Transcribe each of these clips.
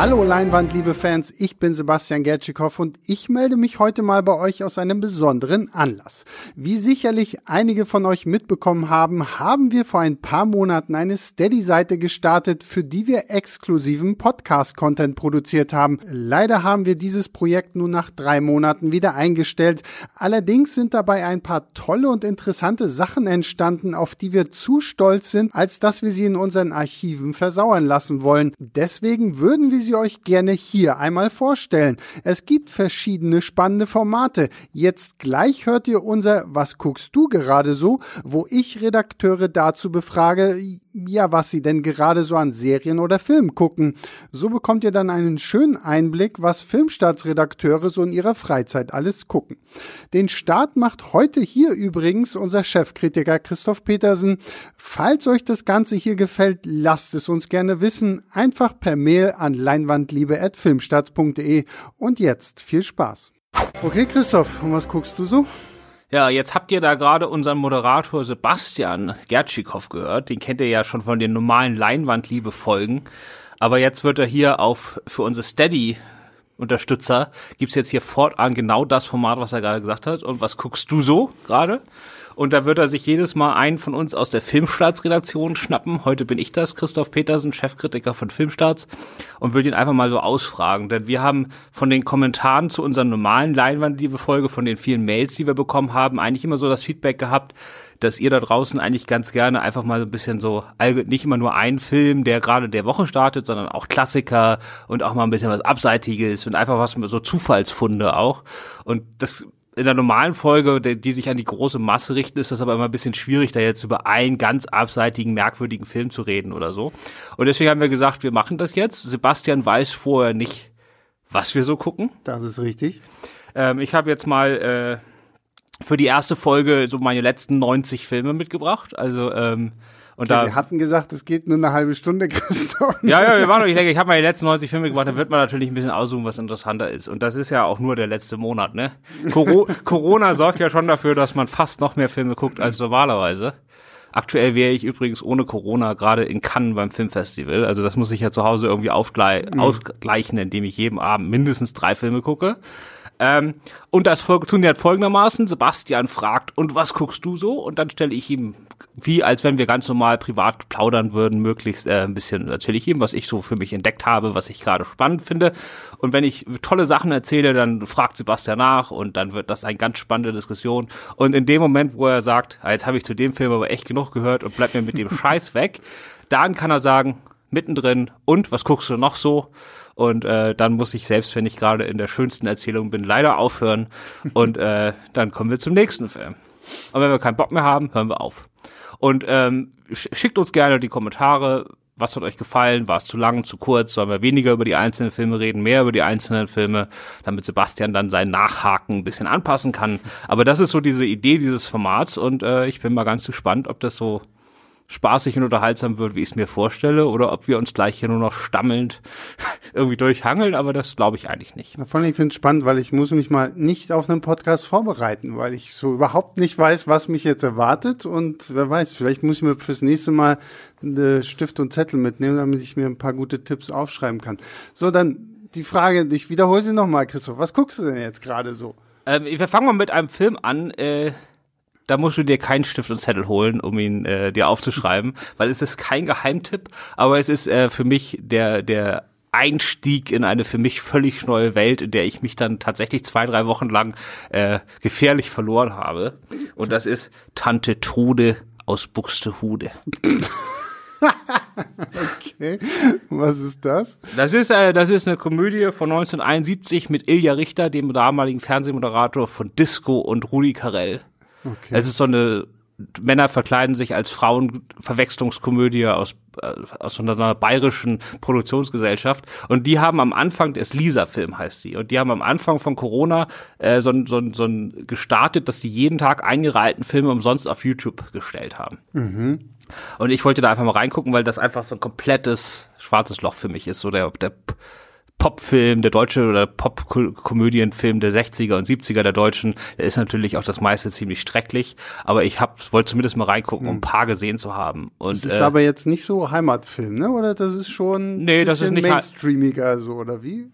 Hallo Leinwand, liebe Fans, ich bin Sebastian Gertschikow und ich melde mich heute mal bei euch aus einem besonderen Anlass. Wie sicherlich einige von euch mitbekommen haben, haben wir vor ein paar Monaten eine Steady-Seite gestartet, für die wir exklusiven Podcast-Content produziert haben. Leider haben wir dieses Projekt nun nach drei Monaten wieder eingestellt. Allerdings sind dabei ein paar tolle und interessante Sachen entstanden, auf die wir zu stolz sind, als dass wir sie in unseren Archiven versauern lassen wollen. Deswegen würden wir sie euch gerne hier einmal vorstellen. Es gibt verschiedene spannende Formate. Jetzt gleich hört ihr unser Was guckst du gerade so, wo ich Redakteure dazu befrage, ja, was sie denn gerade so an Serien oder Filmen gucken. So bekommt ihr dann einen schönen Einblick, was Filmstaatsredakteure so in ihrer Freizeit alles gucken. Den Start macht heute hier übrigens unser Chefkritiker Christoph Petersen. Falls euch das Ganze hier gefällt, lasst es uns gerne wissen. Einfach per Mail an leinwandliebe.filmstarts.de. Und jetzt viel Spaß. Okay, Christoph, und was guckst du so? Ja, jetzt habt ihr da gerade unseren Moderator Sebastian Gertschikow gehört. Den kennt ihr ja schon von den normalen Leinwandliebe-Folgen. Aber jetzt wird er hier auf für unsere Steady Unterstützer gibt's jetzt hier fortan genau das Format, was er gerade gesagt hat. Und was guckst du so gerade? Und da wird er sich jedes Mal einen von uns aus der Filmstarts-Redaktion schnappen. Heute bin ich das, Christoph Petersen, Chefkritiker von Filmstarts, und will ihn einfach mal so ausfragen. Denn wir haben von den Kommentaren zu unserer normalen Leinwandliebe-Folge, von den vielen Mails, die wir bekommen haben, eigentlich immer so das Feedback gehabt, dass ihr da draußen eigentlich ganz gerne einfach mal so ein bisschen so, nicht immer nur ein Film, der gerade der Woche startet, sondern auch Klassiker und auch mal ein bisschen was Abseitiges und einfach was so Zufallsfunde auch. Und das in der normalen Folge, die, die sich an die große Masse richten, ist das aber immer ein bisschen schwierig, da jetzt über einen ganz abseitigen, merkwürdigen Film zu reden oder so. Und deswegen haben wir gesagt, wir machen das jetzt. Sebastian weiß vorher nicht, was wir so gucken. Das ist richtig. Ähm, ich habe jetzt mal äh, für die erste Folge so meine letzten 90 Filme mitgebracht. Also ähm, und ja, da, wir hatten gesagt, es geht nur eine halbe Stunde, Christoph. Ja, ja, wir waren doch, ich denke, ich habe meine letzten 90 Filme gemacht, da wird man natürlich ein bisschen aussuchen, was interessanter ist. Und das ist ja auch nur der letzte Monat, ne? Coro Corona sorgt ja schon dafür, dass man fast noch mehr Filme guckt als normalerweise. Aktuell wäre ich übrigens ohne Corona gerade in Cannes beim Filmfestival. Also das muss ich ja zu Hause irgendwie aufgle mhm. ausgleichen, indem ich jeden Abend mindestens drei Filme gucke. Ähm, und das tun die halt folgendermaßen. Sebastian fragt, und was guckst du so? Und dann stelle ich ihm, wie als wenn wir ganz normal privat plaudern würden, möglichst äh, ein bisschen erzähle ich ihm, was ich so für mich entdeckt habe, was ich gerade spannend finde. Und wenn ich tolle Sachen erzähle, dann fragt Sebastian nach und dann wird das eine ganz spannende Diskussion. Und in dem Moment, wo er sagt, ah, jetzt habe ich zu dem Film aber echt genug gehört und bleib mir mit dem Scheiß weg, dann kann er sagen, mittendrin, und was guckst du noch so? Und äh, dann muss ich, selbst wenn ich gerade in der schönsten Erzählung bin, leider aufhören. Und äh, dann kommen wir zum nächsten Film. Und wenn wir keinen Bock mehr haben, hören wir auf. Und ähm, schickt uns gerne die Kommentare. Was hat euch gefallen? War es zu lang, zu kurz? Sollen wir weniger über die einzelnen Filme reden, mehr über die einzelnen Filme, damit Sebastian dann sein Nachhaken ein bisschen anpassen kann. Aber das ist so diese Idee dieses Formats und äh, ich bin mal ganz gespannt, ob das so spaßig und unterhaltsam wird, wie ich es mir vorstelle, oder ob wir uns gleich hier nur noch stammelnd irgendwie durchhangeln, aber das glaube ich eigentlich nicht. Vor allem, ich finde es spannend, weil ich muss mich mal nicht auf einen Podcast vorbereiten, weil ich so überhaupt nicht weiß, was mich jetzt erwartet und wer weiß, vielleicht muss ich mir fürs nächste Mal eine Stift und Zettel mitnehmen, damit ich mir ein paar gute Tipps aufschreiben kann. So, dann die Frage, ich wiederhole sie nochmal, Christoph, was guckst du denn jetzt gerade so? Ähm, wir fangen mal mit einem Film an, äh, da musst du dir keinen Stift und Zettel holen, um ihn äh, dir aufzuschreiben, weil es ist kein Geheimtipp, aber es ist äh, für mich der, der Einstieg in eine für mich völlig neue Welt, in der ich mich dann tatsächlich zwei, drei Wochen lang äh, gefährlich verloren habe. Und das ist Tante Trude aus Buxtehude. okay. Was ist das? Das ist, äh, das ist eine Komödie von 1971 mit Ilja Richter, dem damaligen Fernsehmoderator von Disco und Rudi Carell. Okay. Es ist so eine Männer verkleiden sich als Frauen Verwechslungskomödie aus äh, aus so einer bayerischen Produktionsgesellschaft und die haben am Anfang des Lisa Film heißt sie und die haben am Anfang von Corona äh, so so so gestartet, dass die jeden Tag alten Filme umsonst auf YouTube gestellt haben. Mhm. Und ich wollte da einfach mal reingucken, weil das einfach so ein komplettes schwarzes Loch für mich ist, so der der Popfilm, der deutsche oder Pop-Komödienfilm der 60er und 70er der Deutschen, der ist natürlich auch das meiste ziemlich strecklich, aber ich hab, wollte zumindest mal reingucken, um ein hm. paar gesehen zu haben. Und, das ist äh, aber jetzt nicht so Heimatfilm, ne? Oder das ist schon nee, das ist nicht mainstreamiger so, oder wie?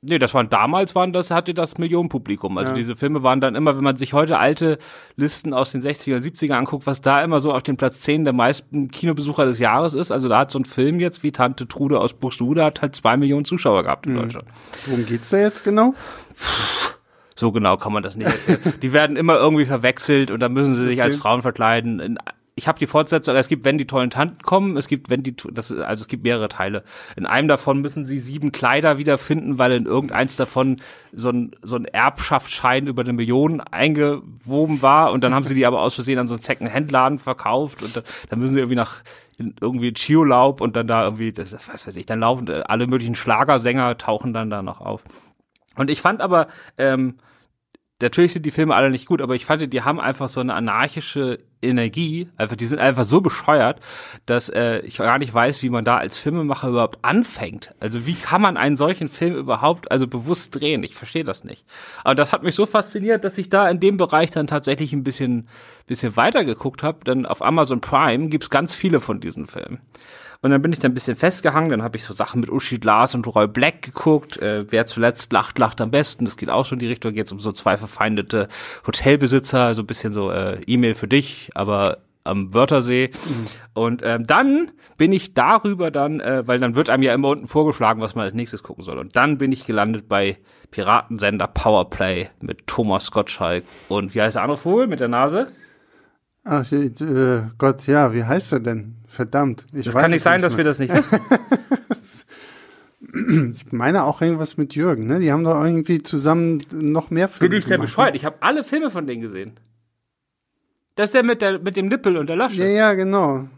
Nee, das waren damals waren das hatte das Millionenpublikum. Also ja. diese Filme waren dann immer, wenn man sich heute alte Listen aus den 60er und 70er anguckt, was da immer so auf den Platz 10 der meisten Kinobesucher des Jahres ist. Also da hat so ein Film jetzt wie Tante Trude aus Buxtehude hat halt zwei Millionen Zuschauer gehabt in mhm. Deutschland. Worum geht's da jetzt genau? So genau kann man das nicht erklären. Die werden immer irgendwie verwechselt und dann müssen sie sich okay. als Frauen verkleiden. In ich habe die Fortsetzung, es gibt, wenn die tollen Tanten kommen, es gibt, wenn die, das, also es gibt mehrere Teile. In einem davon müssen sie sieben Kleider wiederfinden, weil in irgendeins davon so ein, so ein Erbschaftsschein über eine Million eingewoben war und dann haben sie die aber aus Versehen an so einen Second-Hand-Laden verkauft und dann, dann müssen sie irgendwie nach, in irgendwie Chiolaub und dann da irgendwie, das, was weiß ich, dann laufen alle möglichen Schlagersänger tauchen dann da noch auf. Und ich fand aber, ähm, natürlich sind die Filme alle nicht gut, aber ich fand, die haben einfach so eine anarchische Energie, einfach, die sind einfach so bescheuert, dass äh, ich gar nicht weiß, wie man da als Filmemacher überhaupt anfängt. Also wie kann man einen solchen Film überhaupt also bewusst drehen? Ich verstehe das nicht. Aber das hat mich so fasziniert, dass ich da in dem Bereich dann tatsächlich ein bisschen, bisschen weiter geguckt habe. Denn auf Amazon Prime gibt's ganz viele von diesen Filmen. Und dann bin ich da ein bisschen festgehangen, dann habe ich so Sachen mit Uschi Glas und Roy Black geguckt. Äh, wer zuletzt lacht, lacht am besten. Das geht auch schon in die Richtung. Geht um so zwei verfeindete Hotelbesitzer, so ein bisschen so äh, E-Mail für dich, aber am Wörthersee. Mhm. Und ähm, dann bin ich darüber dann, äh, weil dann wird einem ja immer unten vorgeschlagen, was man als nächstes gucken soll. Und dann bin ich gelandet bei Piratensender Powerplay mit Thomas Gottschalk und wie heißt der andere Vogel mit der Nase? Ach äh, Gott, ja, wie heißt er denn? Verdammt. Ich das kann nicht sein, nicht dass wir das nicht wissen. ich meine auch irgendwas mit Jürgen, ne? Die haben doch irgendwie zusammen noch mehr Filme Bin ich der bescheuert? Ich habe alle Filme von denen gesehen. Das ist der mit, der mit dem Nippel und der Lasche. Ja, ja, genau.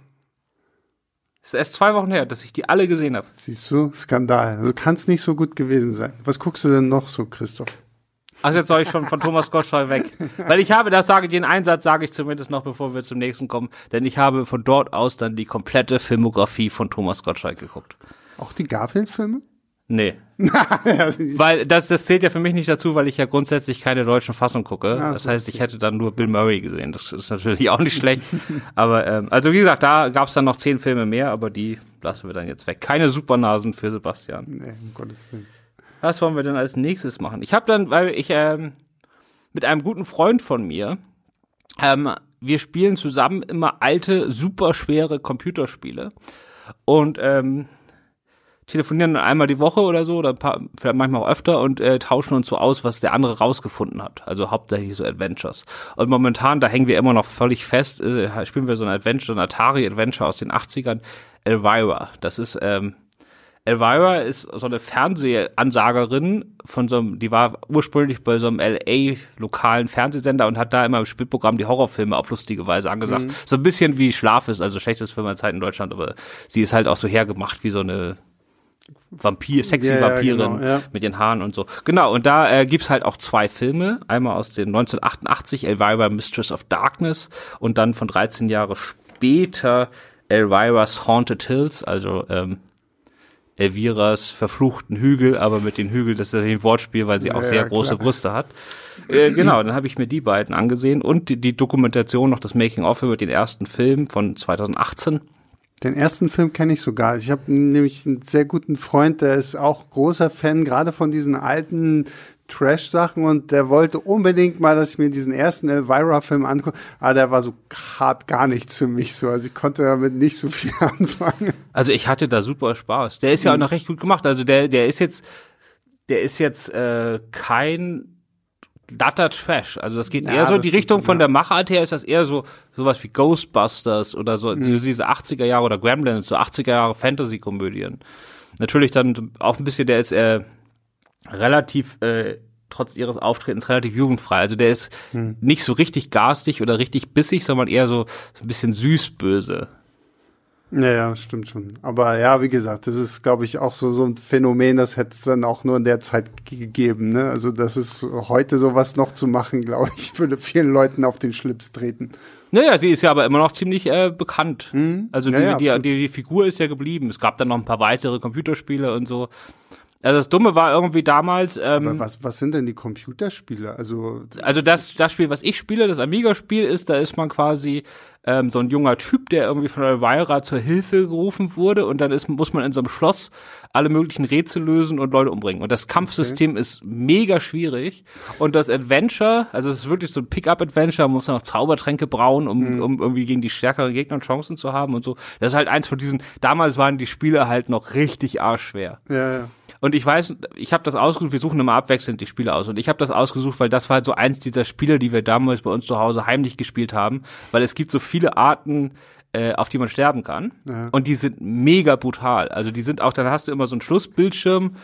Das ist erst zwei Wochen her, dass ich die alle gesehen habe. Siehst du, Skandal. Also kann es nicht so gut gewesen sein. Was guckst du denn noch so, Christoph? Ach, jetzt soll ich schon von Thomas Gottschalk weg. Weil ich habe, das sage ich, den Einsatz sage ich zumindest noch, bevor wir zum nächsten kommen, denn ich habe von dort aus dann die komplette Filmografie von Thomas Gottschalk geguckt. Auch die Garfield-Filme? Nee. weil das, das zählt ja für mich nicht dazu, weil ich ja grundsätzlich keine deutschen Fassungen gucke. Ja, das heißt, ich hätte dann nur Bill Murray gesehen. Das ist natürlich auch nicht schlecht. aber ähm, also wie gesagt, da gab es dann noch zehn Filme mehr, aber die lassen wir dann jetzt weg. Keine Supernasen für Sebastian. Nee, um Gottes Willen. Was wollen wir denn als nächstes machen? Ich habe dann, weil ich ähm, mit einem guten Freund von mir, ähm, wir spielen zusammen immer alte, super schwere Computerspiele und ähm, telefonieren dann einmal die Woche oder so oder paar, vielleicht manchmal auch öfter und äh, tauschen uns so aus, was der andere rausgefunden hat. Also hauptsächlich so Adventures. Und momentan, da hängen wir immer noch völlig fest, äh, spielen wir so ein Adventure, ein Atari-Adventure aus den 80ern, Elvira. Das ist ähm, Elvira ist so eine Fernsehansagerin von so einem, die war ursprünglich bei so einem LA-lokalen Fernsehsender und hat da immer im Spielprogramm die Horrorfilme auf lustige Weise angesagt. Mhm. So ein bisschen wie Schlaf ist, also schlechtes Filmerzeit in Deutschland, aber sie ist halt auch so hergemacht wie so eine Vampir, sexy ja, Vampirin ja, genau, ja. mit den Haaren und so. Genau, und da äh, gibt's halt auch zwei Filme. Einmal aus den 1988, Elvira Mistress of Darkness und dann von 13 Jahre später Elvira's Haunted Hills, also ähm, Elviras verfluchten Hügel, aber mit den Hügeln, das ist ein Wortspiel, weil sie auch sehr große klar. Brüste hat. Äh, genau, dann habe ich mir die beiden angesehen und die, die Dokumentation noch das Making-of über den ersten Film von 2018. Den ersten Film kenne ich sogar. Ich habe nämlich einen sehr guten Freund, der ist auch großer Fan, gerade von diesen alten Trash-Sachen und der wollte unbedingt mal, dass ich mir diesen ersten Elvira-Film angucke, aber der war so hart gar nichts für mich so. Also ich konnte damit nicht so viel anfangen. Also ich hatte da super Spaß. Der ist ja auch mhm. noch recht gut gemacht. Also der, der ist jetzt, der ist jetzt äh, kein glatter Trash. Also das geht Ja, eher so in die Richtung von der Machart her ist das eher so sowas wie Ghostbusters oder so Mhm. diese 80er Jahre oder Gremlins, so 80er Jahre Fantasy-Komödien. Natürlich dann auch ein bisschen, der ist äh, relativ äh, trotz ihres Auftretens relativ jugendfrei. Also der ist Hm. nicht so richtig garstig oder richtig bissig, sondern eher so, ein bisschen süß-böse. Ja, ja, stimmt schon. Aber ja, wie gesagt, das ist, glaube ich, auch so, so ein Phänomen, das hätte es dann auch nur in der Zeit ge- gegeben. Ne? Also das ist heute sowas noch zu machen, glaube ich, würde vielen Leuten auf den Schlips treten. Naja, sie ist ja aber immer noch ziemlich äh, bekannt. Also Ja, die, ja, die, die, die Figur ist ja geblieben. Es gab dann noch ein paar weitere Computerspiele und so. Also das Dumme war irgendwie damals, ähm, Aber was, was sind denn die Computerspiele? Also, also das, das Spiel, was ich spiele, das Amiga-Spiel ist, da ist man quasi ähm, so ein junger Typ, der irgendwie von Elvira zur Hilfe gerufen wurde und dann ist, muss man in so einem Schloss alle möglichen Rätsel lösen und Leute umbringen. Und das Kampfsystem ist mega schwierig und das Adventure, also es ist wirklich so ein Pick-up-Adventure, man muss noch Zaubertränke brauen, um, um irgendwie gegen die stärkeren Gegner Chancen zu haben und so. Das ist halt eins von diesen, damals waren die Spiele halt noch richtig arschschwer. ja, ja. Und ich weiß, ich habe das ausgesucht, wir suchen immer abwechselnd die Spiele aus. Und ich habe das ausgesucht, weil das war halt so eins dieser Spiele, die wir damals bei uns zu Hause heimlich gespielt haben, weil es gibt so viele Arten, äh, auf die man sterben kann. Und die sind mega brutal. Also die sind auch, dann hast du immer so einen Schlussbildschirm,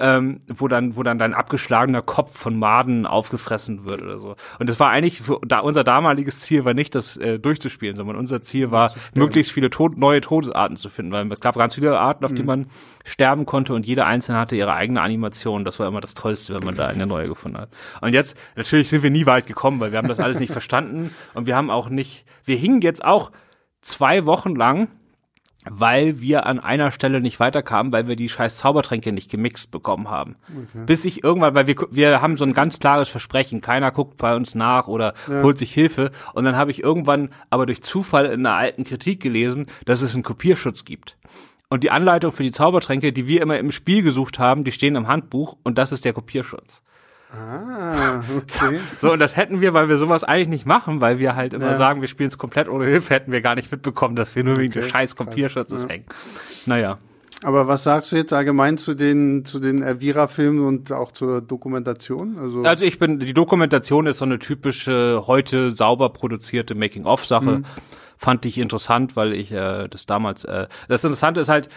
ähm, wo dann, wo dann dein abgeschlagener Kopf von Maden aufgefressen wird oder so. Und das war eigentlich für, da unser damaliges Ziel war nicht, das äh, durchzuspielen, sondern unser Ziel war, möglichst viele Tod neue Todesarten zu finden, weil es gab ganz viele Arten, auf die man sterben konnte und jede einzelne hatte ihre eigene Animation. Das war immer das Tollste, wenn man da eine neue gefunden hat. Und jetzt, natürlich sind wir nie weit gekommen, weil wir haben das alles nicht verstanden und wir haben auch nicht, wir hingen jetzt auch zwei Wochen lang weil wir an einer Stelle nicht weiterkamen, weil wir die scheiß Zaubertränke nicht gemixt bekommen haben. Bis ich irgendwann, weil wir, wir haben so ein ganz klares Versprechen, keiner guckt bei uns nach oder holt sich Hilfe. Und dann habe ich irgendwann aber durch Zufall in einer alten Kritik gelesen, dass es einen Kopierschutz gibt. Und die Anleitung für die Zaubertränke, die wir immer im Spiel gesucht haben, die stehen im Handbuch und das ist der Kopierschutz. Ah, okay. So, und das hätten wir, weil wir sowas eigentlich nicht machen, weil wir halt immer Ja. sagen, wir spielen es komplett ohne Hilfe, hätten wir gar nicht mitbekommen, dass wir nur wegen des Okay, scheiß krass. Kopierschutzes Ja. hängen. Naja. Aber was sagst du jetzt allgemein zu den, zu den Elvira-Filmen und auch zur Dokumentation? Also, Also ich bin, die Dokumentation ist so eine typische, heute sauber produzierte Making-of-Sache. Fand ich interessant, weil ich äh, das damals, äh, das Interessante ist halt,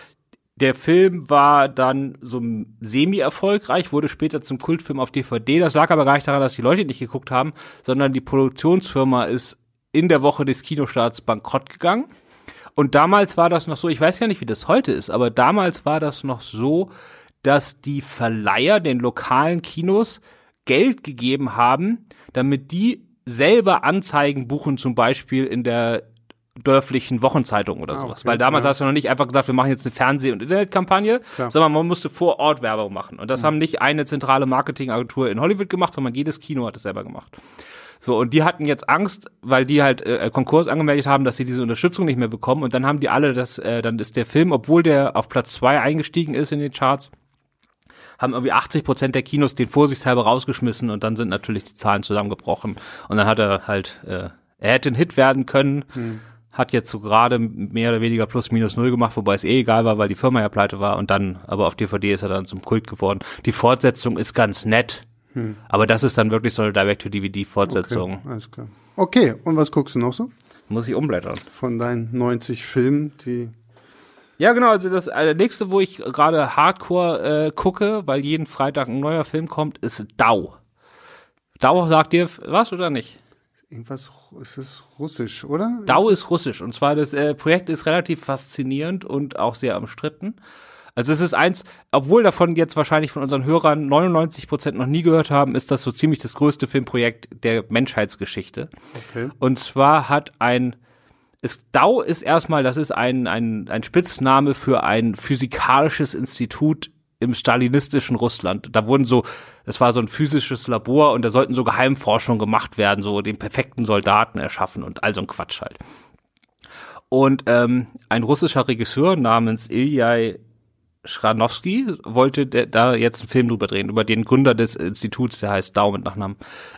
der Film war dann so semi-erfolgreich, wurde später zum Kultfilm auf DVD. Das lag aber gar nicht daran, dass die Leute nicht geguckt haben, sondern die Produktionsfirma ist in der Woche des Kinostarts bankrott gegangen. Und damals war das noch so, ich weiß ja nicht, wie das heute ist, aber damals war das noch so, dass die Verleiher den lokalen Kinos Geld gegeben haben, damit die selber Anzeigen buchen, zum Beispiel in der dörflichen Wochenzeitung oder sowas. okay, Weil damals ja. hast du noch nicht einfach gesagt, wir machen jetzt eine Fernseh- und Internetkampagne, Klar. sondern man musste vor Ort Werbung machen. Und das haben nicht eine zentrale Marketingagentur in Hollywood gemacht, sondern jedes Kino hat es selber gemacht. So, und die hatten jetzt Angst, weil die halt äh, Konkurs angemeldet haben, dass sie diese Unterstützung nicht mehr bekommen. Und dann haben die alle das, äh, dann ist der Film, obwohl der auf Platz zwei eingestiegen ist in den Charts, haben irgendwie 80 Prozent der Kinos den vorsichtshalber rausgeschmissen und dann sind natürlich die Zahlen zusammengebrochen. Und dann hat er halt, äh, er hätte ein Hit werden können, hat jetzt so gerade mehr oder weniger plus minus null gemacht, wobei es eh egal war, weil die Firma ja pleite war und dann, aber auf DVD ist er dann zum Kult geworden. Die Fortsetzung ist ganz nett, aber das ist dann wirklich so eine Direct-to-DVD-Fortsetzung. okay, alles klar. Okay, und was guckst du noch so? Muss ich umblättern. Von deinen 90 Filmen, die. Ja, genau, also das äh, nächste, wo ich gerade Hardcore äh, gucke, weil jeden Freitag ein neuer Film kommt, ist Dau. Dau sagt dir was oder nicht? Irgendwas, ist es russisch, oder? Dau ist russisch und zwar das äh, Projekt ist relativ faszinierend und auch sehr umstritten. Also es ist eins, obwohl davon jetzt wahrscheinlich von unseren Hörern 99 Prozent noch nie gehört haben, ist das so ziemlich das größte Filmprojekt der Menschheitsgeschichte. Okay. Und zwar hat ein es, Dau ist erstmal, das ist ein, ein, ein Spitzname für ein physikalisches Institut im stalinistischen Russland. Da wurden so, es war so ein physisches Labor und da sollten so Geheimforschungen gemacht werden, so den perfekten Soldaten erschaffen und all so ein Quatsch halt. Und ähm, ein russischer Regisseur namens Iljai Schranowski wollte da jetzt einen Film drüber drehen, über den Gründer des Instituts, der heißt Dau mit Nachnamen,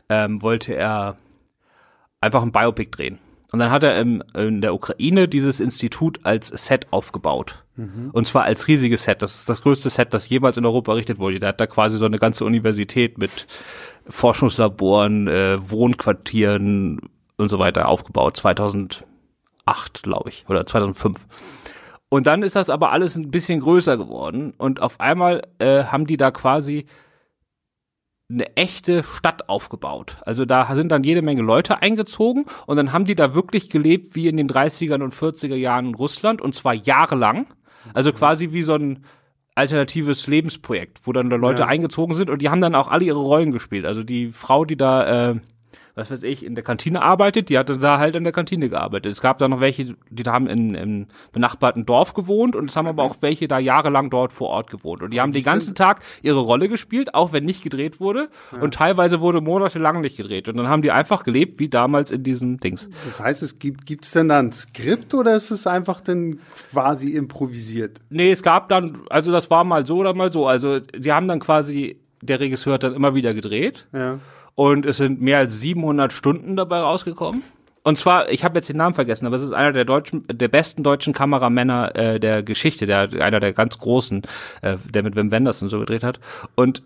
ähm, wollte er einfach ein Biopic drehen. Und dann hat er im, in der Ukraine dieses Institut als Set aufgebaut. Mhm. Und zwar als riesiges Set. Das ist das größte Set, das jemals in Europa errichtet wurde. Da hat da quasi so eine ganze Universität mit Forschungslaboren, äh, Wohnquartieren und so weiter aufgebaut. 2008, glaube ich, oder 2005. Und dann ist das aber alles ein bisschen größer geworden und auf einmal äh, haben die da quasi eine echte Stadt aufgebaut. Also da sind dann jede Menge Leute eingezogen und dann haben die da wirklich gelebt wie in den 30er und 40er Jahren in Russland und zwar jahrelang. Also quasi wie so ein alternatives Lebensprojekt, wo dann da Leute ja. eingezogen sind und die haben dann auch alle ihre Rollen gespielt. Also die Frau, die da äh, was weiß ich, in der Kantine arbeitet, die hatte da halt in der Kantine gearbeitet. Es gab da noch welche, die da haben in, im benachbarten Dorf gewohnt und es haben aber auch welche da jahrelang dort vor Ort gewohnt. Und die haben den ganzen Tag ihre Rolle gespielt, auch wenn nicht gedreht wurde. Ja. Und teilweise wurde monatelang nicht gedreht. Und dann haben die einfach gelebt, wie damals in diesem Dings. Das heißt, es gibt, gibt's denn da ein Skript oder ist es einfach dann quasi improvisiert? Nee, es gab dann, also das war mal so oder mal so. Also, sie haben dann quasi, der Regisseur hat dann immer wieder gedreht. Ja. Und es sind mehr als 700 Stunden dabei rausgekommen. Und zwar, ich habe jetzt den Namen vergessen, aber es ist einer der deutschen, der besten deutschen Kameramänner äh, der Geschichte, der einer der ganz großen, äh, der mit Wim Wenders und so gedreht hat. Und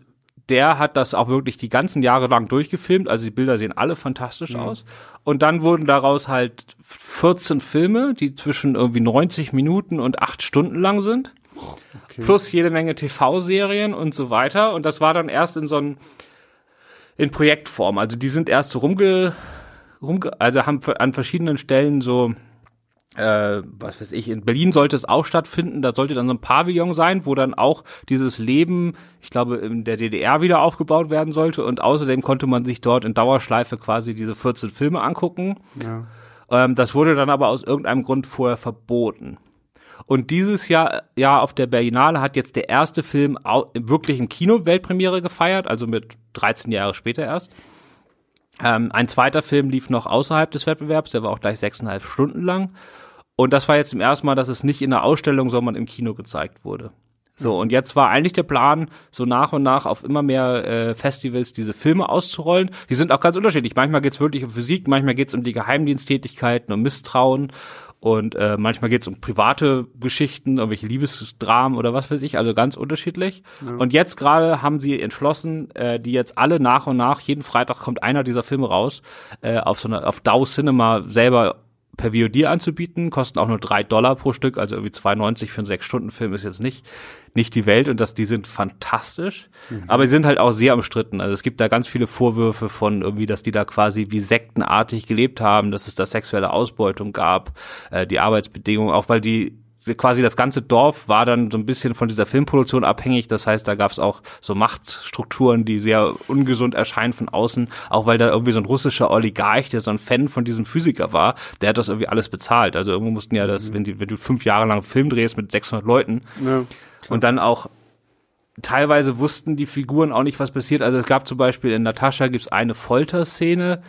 der hat das auch wirklich die ganzen Jahre lang durchgefilmt. Also die Bilder sehen alle fantastisch mhm. aus. Und dann wurden daraus halt 14 Filme, die zwischen irgendwie 90 Minuten und 8 Stunden lang sind. Okay. Plus jede Menge TV-Serien und so weiter. Und das war dann erst in so einem in Projektform. Also die sind erst so rumge, rumge also haben an verschiedenen Stellen so äh, was weiß ich, in Berlin sollte es auch stattfinden, da sollte dann so ein Pavillon sein, wo dann auch dieses Leben, ich glaube, in der DDR wieder aufgebaut werden sollte und außerdem konnte man sich dort in Dauerschleife quasi diese 14 Filme angucken. Ja. Ähm, das wurde dann aber aus irgendeinem Grund vorher verboten. Und dieses Jahr, ja, auf der Berlinale hat jetzt der erste Film wirklich im Kino Weltpremiere gefeiert, also mit 13 Jahre später erst. Ähm, ein zweiter Film lief noch außerhalb des Wettbewerbs, der war auch gleich sechseinhalb Stunden lang. Und das war jetzt zum ersten Mal, dass es nicht in der Ausstellung, sondern im Kino gezeigt wurde. So, und jetzt war eigentlich der Plan, so nach und nach auf immer mehr äh, Festivals diese Filme auszurollen. Die sind auch ganz unterschiedlich. Manchmal geht's wirklich um Physik, manchmal geht's um die Geheimdiensttätigkeiten, um Misstrauen. Und äh, manchmal geht es um private Geschichten, irgendwelche Liebesdramen oder was weiß ich, also ganz unterschiedlich. Ja. Und jetzt gerade haben sie entschlossen, äh, die jetzt alle nach und nach, jeden Freitag kommt einer dieser Filme raus, äh, auf so einer, auf Dow Cinema selber per VOD anzubieten, kosten auch nur drei Dollar pro Stück, also irgendwie 2,90 für einen Sechs-Stunden-Film ist jetzt nicht, nicht die Welt und das, die sind fantastisch, mhm. aber sie sind halt auch sehr umstritten. Also es gibt da ganz viele Vorwürfe von irgendwie, dass die da quasi wie sektenartig gelebt haben, dass es da sexuelle Ausbeutung gab, äh, die Arbeitsbedingungen, auch weil die quasi das ganze Dorf war dann so ein bisschen von dieser Filmproduktion abhängig. Das heißt, da gab es auch so Machtstrukturen, die sehr ungesund erscheinen von außen, auch weil da irgendwie so ein russischer Oligarch, der so ein Fan von diesem Physiker war, der hat das irgendwie alles bezahlt. Also irgendwo mussten ja das, mhm. wenn, die, wenn du fünf Jahre lang Film drehst mit 600 Leuten ja, und dann auch teilweise wussten die Figuren auch nicht, was passiert. Also es gab zum Beispiel in Natascha gibt's eine Folterszene,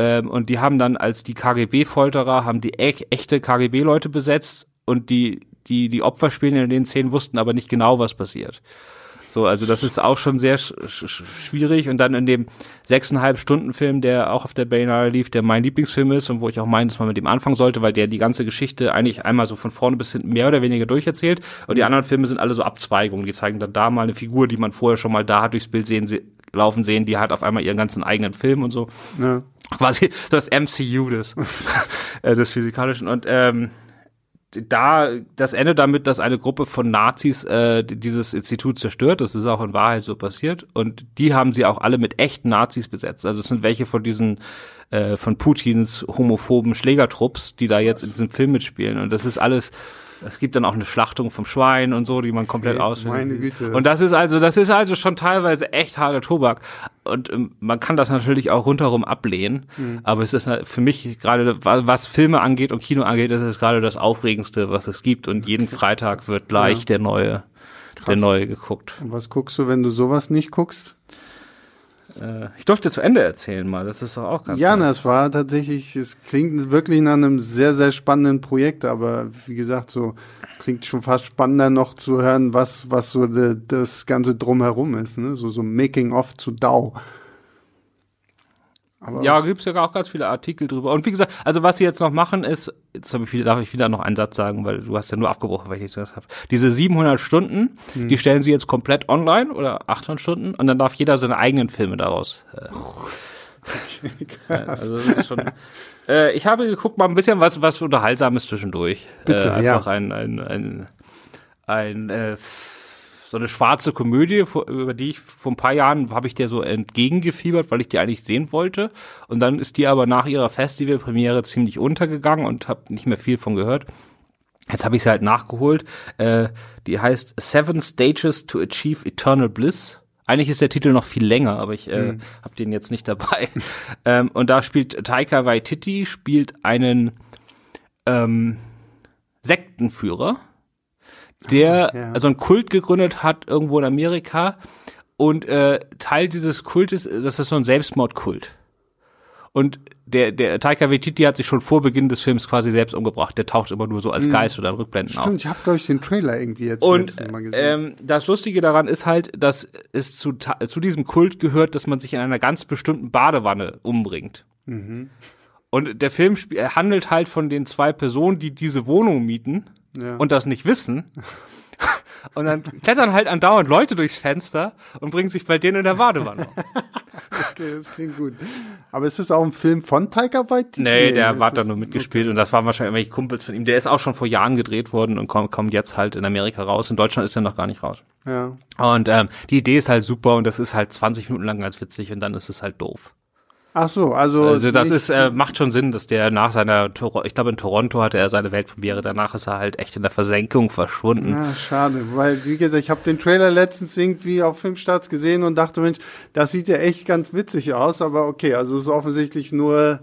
ähm, und die haben dann als die KGB-Folterer, haben die e echte KGB-Leute besetzt und die, die, die Opfer spielen in den Szenen wussten aber nicht genau, was passiert. So, also das ist auch schon sehr sch sch schwierig. Und dann in dem sechseinhalb Stunden Film, der auch auf der Berlinale lief, der mein Lieblingsfilm ist und wo ich auch meine, dass man mit dem anfangen sollte, weil der die ganze Geschichte eigentlich einmal so von vorne bis hinten mehr oder weniger durcherzählt. Und die anderen Filme sind alle so Abzweigungen. Die zeigen dann da mal eine Figur, die man vorher schon mal da hat durchs Bild sehen, se laufen sehen, die hat auf einmal ihren ganzen eigenen Film und so. Ja. Quasi das MCU des, äh, des Physikalischen. Und ähm, da, das endet damit, dass eine Gruppe von Nazis äh, dieses Institut zerstört. Das ist auch in Wahrheit so passiert. Und die haben sie auch alle mit echten Nazis besetzt. Also es sind welche von diesen äh, von Putins homophoben Schlägertrupps, die da jetzt in diesem Film mitspielen. Und das ist alles es gibt dann auch eine Schlachtung vom Schwein und so, die man komplett okay, ausfindet. Meine Güte. Und das ist also, das ist also schon teilweise echt harter Tobak. Und ähm, man kann das natürlich auch rundherum ablehnen. Mhm. Aber es ist für mich gerade, was Filme angeht und Kino angeht, ist es gerade das Aufregendste, was es gibt. Und jeden okay. Freitag wird gleich ja. der neue, Krass. der neue geguckt. Und was guckst du, wenn du sowas nicht guckst? Äh, ich durfte zu Ende erzählen mal, das ist doch auch ganz Ja, na, es war tatsächlich, es klingt wirklich nach einem sehr, sehr spannenden Projekt, aber wie gesagt, so klingt schon fast spannender noch zu hören, was, was so de, das Ganze drumherum ist, ne? So, so Making of zu DAO. Aber Ja, gibt's ja auch ganz viele Artikel drüber. Und wie gesagt, also was sie jetzt noch machen ist, jetzt hab ich wieder, darf ich wieder noch einen Satz sagen, weil du hast ja nur abgebrochen, weil ich nicht so was habe. Diese 700 Stunden, Hm. die stellen sie jetzt komplett online oder 800 Stunden und dann darf jeder seine eigenen Filme daraus. Äh, also das ist schon. Äh, ich habe geguckt mal ein bisschen was was unterhaltsames zwischendurch. Bitte, äh, einfach ja. ein ein ein, ein äh, so eine schwarze Komödie, über die ich vor ein paar Jahren habe ich der so entgegengefiebert, weil ich die eigentlich sehen wollte. Und dann ist die aber nach ihrer Festivalpremiere ziemlich untergegangen und habe nicht mehr viel von gehört. Jetzt habe ich sie halt nachgeholt. Äh, die heißt Seven Stages to Achieve Eternal Bliss. Eigentlich ist der Titel noch viel länger, aber ich äh, habe den jetzt nicht dabei. ähm, und da spielt Taika Waititi spielt einen ähm, Sektenführer, der ja. also einen Kult gegründet hat irgendwo in Amerika und äh, Teil dieses Kultes, das ist so ein Selbstmordkult. Und der, der Taika Waititi hat sich schon vor Beginn des Films quasi selbst umgebracht. Der taucht immer nur so als Geist oder Rückblenden auf. Stimmt, ich habe, glaube ich, den Trailer irgendwie jetzt Und letztes Mal gesehen. ähm, das Lustige daran ist halt, dass es zu, zu diesem Kult gehört, dass man sich in einer ganz bestimmten Badewanne umbringt. Mhm. Und der Film handelt halt von den zwei Personen, die diese Wohnung mieten Ja. und das nicht wissen. Und dann klettern halt andauernd Leute durchs Fenster und bringen sich bei denen in der Badewanne okay, das klingt gut. Aber ist es auch ein Film von Taika Waititi? Nee, der das hat da nur mitgespielt und das waren wahrscheinlich irgendwelche Kumpels von ihm. Der ist auch schon vor Jahren gedreht worden und kommt, kommt jetzt halt in Amerika raus. In Deutschland ist er noch gar nicht raus. Ja. Und ähm, die Idee ist halt super und das ist halt 20 Minuten lang ganz witzig und dann ist es halt doof. Ach so, also. Also das ist äh, macht schon Sinn, dass der nach seiner Tor ich glaube in Toronto hatte er seine Weltpremiere, danach ist er halt echt in der Versenkung verschwunden. Ja, schade, weil wie gesagt, ich habe den Trailer letztens irgendwie auf Filmstarts gesehen und dachte, Mensch, das sieht ja echt ganz witzig aus, aber okay, also es ist offensichtlich nur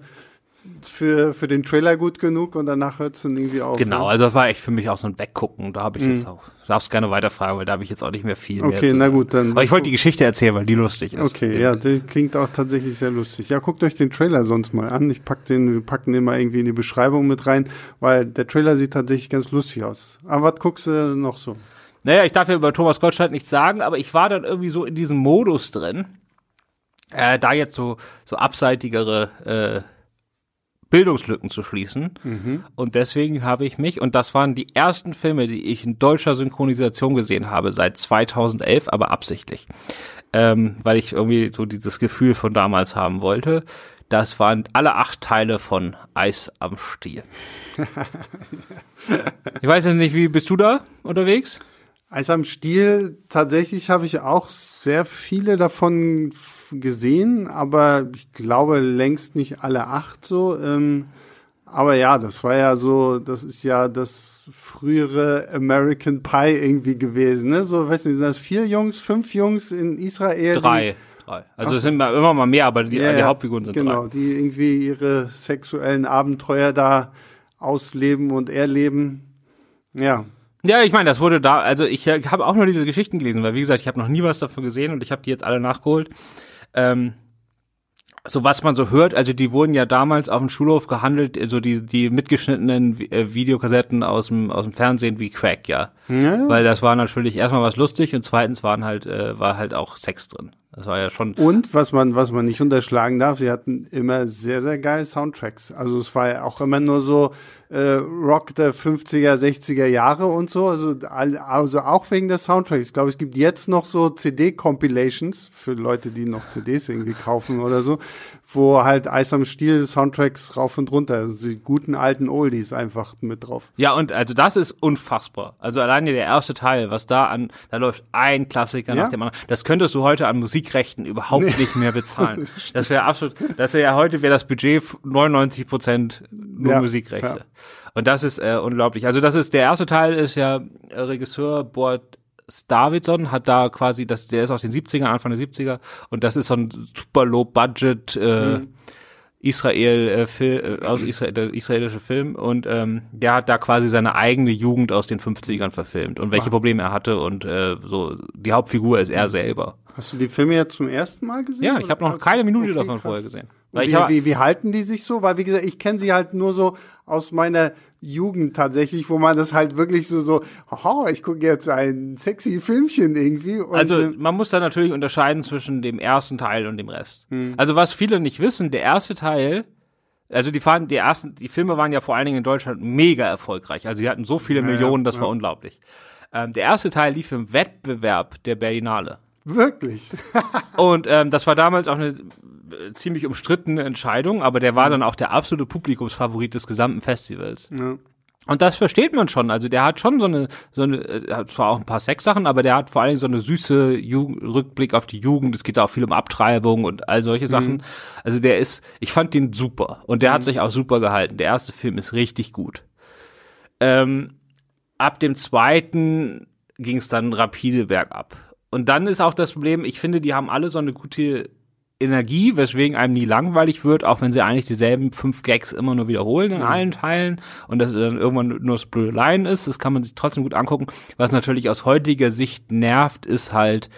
für, für den Trailer gut genug und danach hört es dann irgendwie auf. Genau, ne? also das war echt für mich auch so ein Weggucken. Da habe ich jetzt auch, darfst gerne weiterfragen, weil da habe ich jetzt auch nicht mehr viel mehr. Okay, na gut, dann- Aber ich wollte die Geschichte erzählen, weil die lustig ist. Okay, ja, der klingt auch tatsächlich sehr lustig. Ja, guckt euch den Trailer sonst mal an. Ich pack den, wir packen den mal irgendwie in die Beschreibung mit rein, weil der Trailer sieht tatsächlich ganz lustig aus. Aber was guckst du noch so? Naja, ich darf ja über Thomas Gottschalk nichts sagen, aber ich war dann irgendwie so in diesem Modus drin, äh, da jetzt so, so abseitigere äh, Bildungslücken zu schließen. Und deswegen habe ich mich, und das waren die ersten Filme, die ich in deutscher Synchronisation gesehen habe, seit 2011, aber absichtlich. Ähm, weil ich irgendwie so dieses Gefühl von damals haben wollte. Das waren alle acht Teile von Eis am Stiel. ich weiß jetzt nicht, wie bist du da unterwegs? Eis am Stiel, tatsächlich habe ich auch sehr viele davon gesehen, aber ich glaube längst nicht alle acht so. Ähm, aber ja, das war ja so, das ist ja das frühere American Pie irgendwie gewesen, ne? So, weiß nicht, sind das vier Jungs, fünf Jungs in Israel? Drei. drei. Also es sind immer mal mehr, aber die, Ja, die Hauptfiguren sind Genau, drei. die irgendwie ihre sexuellen Abenteuer da ausleben und erleben. Ja, Ja, ich meine, das wurde da, also ich äh, habe auch nur diese Geschichten gelesen, weil wie gesagt, ich habe noch nie was davon gesehen und ich habe die jetzt alle nachgeholt. Ähm, so was man so hört, also die wurden ja damals auf dem Schulhof gehandelt, so die die mitgeschnittenen äh, Videokassetten aus dem aus dem Fernsehen wie Crack, ja. Ja. Weil das war natürlich erstmal was lustig und zweitens waren halt äh, war halt auch Sex drin. Das war ja schon Und was man, was man nicht unterschlagen darf, sie hatten immer sehr, sehr geile Soundtracks. Also es war ja auch immer nur so äh, Rock der 50er, 60er Jahre und so. Also, also auch wegen der Soundtracks. Ich glaube, es gibt jetzt noch so CD-Compilations für Leute, die noch CDs irgendwie kaufen oder so, wo halt Eis am Stiel Soundtracks rauf und runter, also die guten alten Oldies einfach mit drauf. Ja, und also das ist unfassbar. Also alleine der erste Teil, was da an, da läuft ein Klassiker Ja. nach dem anderen. Das könntest du heute an Musikrechten überhaupt nicht mehr bezahlen. das wäre absolut, das wäre ja heute wäre das Budget 99 Prozent nur Ja, Musikrechte. ja. Und das ist äh, unglaublich. Also das ist, der erste Teil ist ja äh, Regisseur Bort Davidson hat da quasi, das, der ist aus den 70ern, Anfang der 70er und das ist so ein super low budget äh, Israel äh, Fil äh, aus Israel der israelische Film und ähm, der hat da quasi seine eigene Jugend aus den 50ern verfilmt und welche Probleme er hatte und äh, so die Hauptfigur ist er selber. Hast du die Filme jetzt zum ersten Mal gesehen? Ja, ich habe noch keine Minute Okay, davon krass. vorher gesehen. Wie, hab, wie, wie halten die sich so? Weil, wie gesagt, ich kenne sie halt nur so aus meiner Jugend tatsächlich, wo man das halt wirklich so, so, haha, ich gucke jetzt ein sexy Filmchen irgendwie. Also äh, man muss da natürlich unterscheiden zwischen dem ersten Teil und dem Rest. Hm. Also was viele nicht wissen, der erste Teil, also die fahren, die ersten, die Filme waren ja vor allen Dingen in Deutschland mega erfolgreich. Also die hatten so viele Ja, Millionen, das ja. war unglaublich. Ähm, der erste Teil lief im Wettbewerb der Berlinale. wirklich. Und ähm, das war damals auch eine ziemlich umstrittene Entscheidung, aber der war dann auch der absolute Publikumsfavorit des gesamten Festivals. Ja. Und das versteht man schon. Also der hat schon so eine, so eine, äh, hat zwar auch ein paar Sexsachen, aber der hat vor allen Dingen so eine süße Jugend, Rückblick auf die Jugend. Es geht da auch viel um Abtreibung und all solche Sachen. Also der ist, ich fand den super. Und der hat sich auch super gehalten. Der erste Film ist richtig gut. Ähm, ab dem zweiten ging es dann rapide bergab. Und dann ist auch das Problem, ich finde, die haben alle so eine gute Energie, weswegen einem nie langweilig wird, auch wenn sie eigentlich dieselben fünf Gags immer nur wiederholen in allen Teilen und das dann irgendwann nur das blöde Line ist, das kann man sich trotzdem gut angucken. Was natürlich aus heutiger Sicht nervt, ist halt,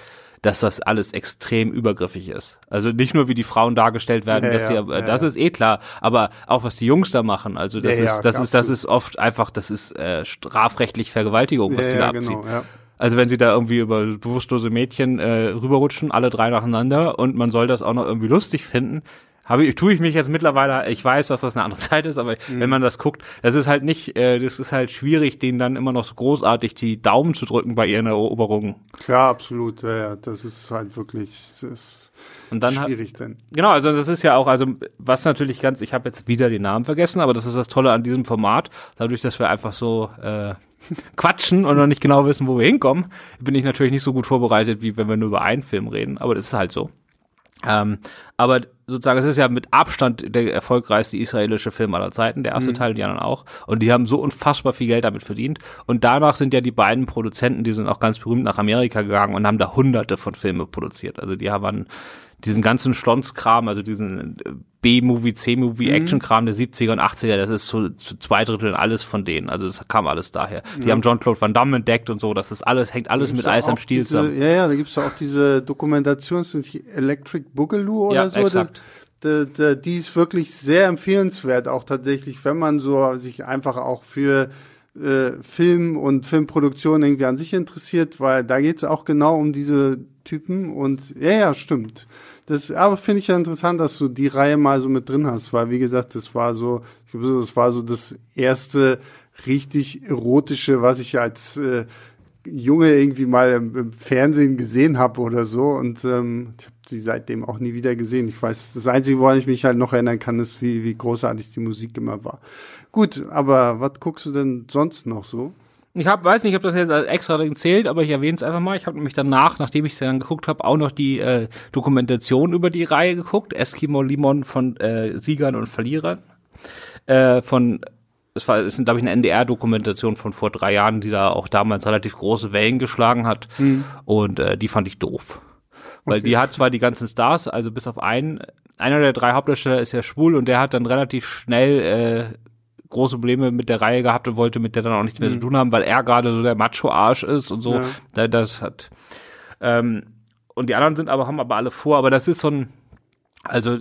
dass das alles extrem übergriffig ist. Also nicht nur wie die Frauen dargestellt werden, Ja, dass die, ja, das ja. ist eh klar, aber auch was die Jungs da machen, also das ist, das ist, das ist oft einfach, das ist äh, strafrechtlich Vergewaltigung, was die da abziehen. genau. Also wenn sie da irgendwie über bewusstlose Mädchen äh, rüberrutschen, alle drei nacheinander und man soll das auch noch irgendwie lustig finden, habe ich, tue ich mich jetzt mittlerweile, ich weiß, dass das eine andere Zeit ist, aber Mhm. wenn man das guckt, das ist halt nicht, äh, das ist halt schwierig, denen dann immer noch so großartig die Daumen zu drücken bei ihren Eroberungen. Klar, absolut. Ja, ja, das ist halt wirklich das ist Und dann hat, schwierig denn. Genau, also das ist ja auch, also was natürlich ganz, ich habe jetzt wieder den Namen vergessen, aber das ist das Tolle an diesem Format, dadurch, dass wir einfach so äh, quatschen und noch nicht genau wissen, wo wir hinkommen, bin ich natürlich nicht so gut vorbereitet, wie wenn wir nur über einen Film reden, aber das ist halt so. Ähm, aber sozusagen, es ist ja mit Abstand der erfolgreichste israelische Film aller Zeiten, der erste Teil, die anderen auch. Und die haben so unfassbar viel Geld damit verdient. Und danach sind ja die beiden Produzenten, die sind auch ganz berühmt nach Amerika gegangen und haben da hunderte von Filme produziert. Also die haben diesen ganzen Schlonzkram, also diesen äh, B-Movie, C-Movie, Action-Kram der 70er und 80er, das ist so zu zwei Dritteln alles von denen. Also das kam alles daher. Die haben Jean-Claude Van Damme entdeckt und so, das ist alles, hängt alles mit Eis am Stiel diese, zusammen. Ja, ja, da gibt's ja auch diese Dokumentation, sind die Electric Boogaloo oder Ja, so. exakt. Da, da, die ist wirklich sehr empfehlenswert, auch tatsächlich, wenn man so sich einfach auch für äh, Film und Filmproduktion irgendwie an sich interessiert, weil da geht's auch genau um diese Typen und ja, ja, stimmt. Das, aber finde ich ja interessant, dass du die Reihe mal so mit drin hast, weil wie gesagt, das war so, das war so das erste richtig erotische, was ich als äh, Junge irgendwie mal im, im Fernsehen gesehen habe oder so und ähm, ich habe sie seitdem auch nie wieder gesehen. Ich weiß, das Einzige, woran ich mich halt noch erinnern kann, ist, wie, wie großartig die Musik immer war. Gut, aber was guckst du denn sonst noch so? Ich hab, weiß nicht, ob das jetzt als extra zählt, aber ich erwähne es einfach mal. Ich habe nämlich danach, nachdem ich es dann geguckt habe, auch noch die äh, Dokumentation über die Reihe geguckt. Eskimo Limon von äh, Siegern und Verlierern. Äh, von, es war, es sind, glaube ich, eine NDR-Dokumentation von vor drei Jahren, die da auch damals relativ große Wellen geschlagen hat. Und äh, die fand ich doof. Weil die hat zwar die ganzen Stars, also bis auf einen, einer der drei Hauptdarsteller ist ja schwul und der hat dann relativ schnell äh, große Probleme mit der Reihe gehabt und wollte mit der dann auch nichts mehr zu tun haben, weil er gerade so der Macho-Arsch ist und so. Ja. Da, das hat. Ähm, und die anderen sind aber, haben aber alle vor, aber das ist so ein, also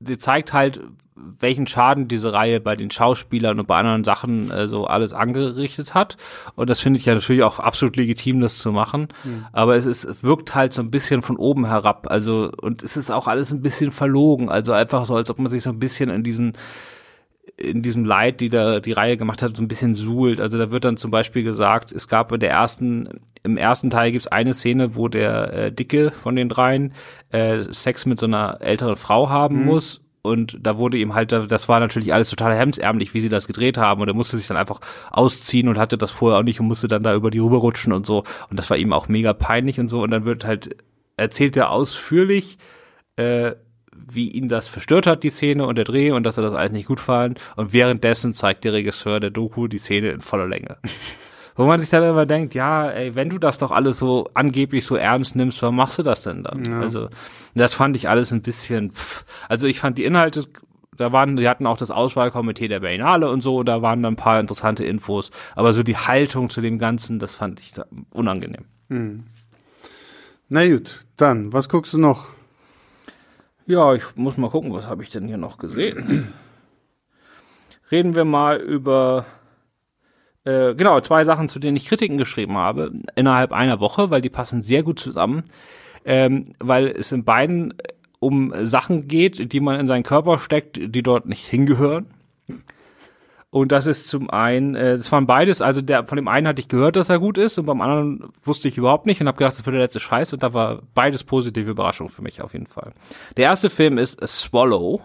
sie zeigt halt, welchen Schaden diese Reihe bei den Schauspielern und bei anderen Sachen äh, so alles angerichtet hat. Und das finde ich ja natürlich auch absolut legitim, das zu machen. Aber es ist, es wirkt halt so ein bisschen von oben herab. Also, und es ist auch alles ein bisschen verlogen. Also einfach so, als ob man sich so ein bisschen in diesen, in diesem Leid, die da die Reihe gemacht hat, so ein bisschen suhlt. Also da wird dann zum Beispiel gesagt, es gab in der ersten, im ersten Teil gibt's eine Szene, wo der äh, Dicke von den dreien äh, Sex mit so einer älteren Frau haben muss. Und da wurde ihm halt, das war natürlich alles total hemsärmlich, wie sie das gedreht haben. Und er musste sich dann einfach ausziehen und hatte das vorher auch nicht und musste dann da über die rüberrutschen und so. Und das war ihm auch mega peinlich und so. Und dann wird halt, erzählt er ausführlich, äh, wie ihn das verstört hat, die Szene und der Dreh und dass er das alles nicht gut fand. Und währenddessen zeigt der Regisseur der Doku die Szene in voller Länge. Wo man sich dann immer denkt, ja, ey, wenn du das doch alles so angeblich so ernst nimmst, warum machst du das denn dann? Ja. Also, das fand ich alles ein bisschen, pff. also ich fand die Inhalte, da waren, die hatten auch das Auswahlkomitee der Berlinale und so, da waren dann ein paar interessante Infos, aber so die Haltung zu dem Ganzen, das fand ich unangenehm. Na gut, dann, was guckst du noch? Ja, ich muss mal gucken, was habe ich denn hier noch gesehen? Reden wir mal über äh, genau zwei Sachen, zu denen ich Kritiken geschrieben habe innerhalb einer Woche, weil die passen sehr gut zusammen, ähm, weil es in beiden um Sachen geht, die man in seinen Körper steckt, die dort nicht hingehören. Und das ist zum einen, äh, das waren beides, also der von dem einen hatte ich gehört, dass er gut ist und beim anderen wusste ich überhaupt nicht und habe gedacht, das wird der letzte Scheiß und da war beides positive Überraschungen für mich auf jeden Fall. Der erste Film ist A Swallow.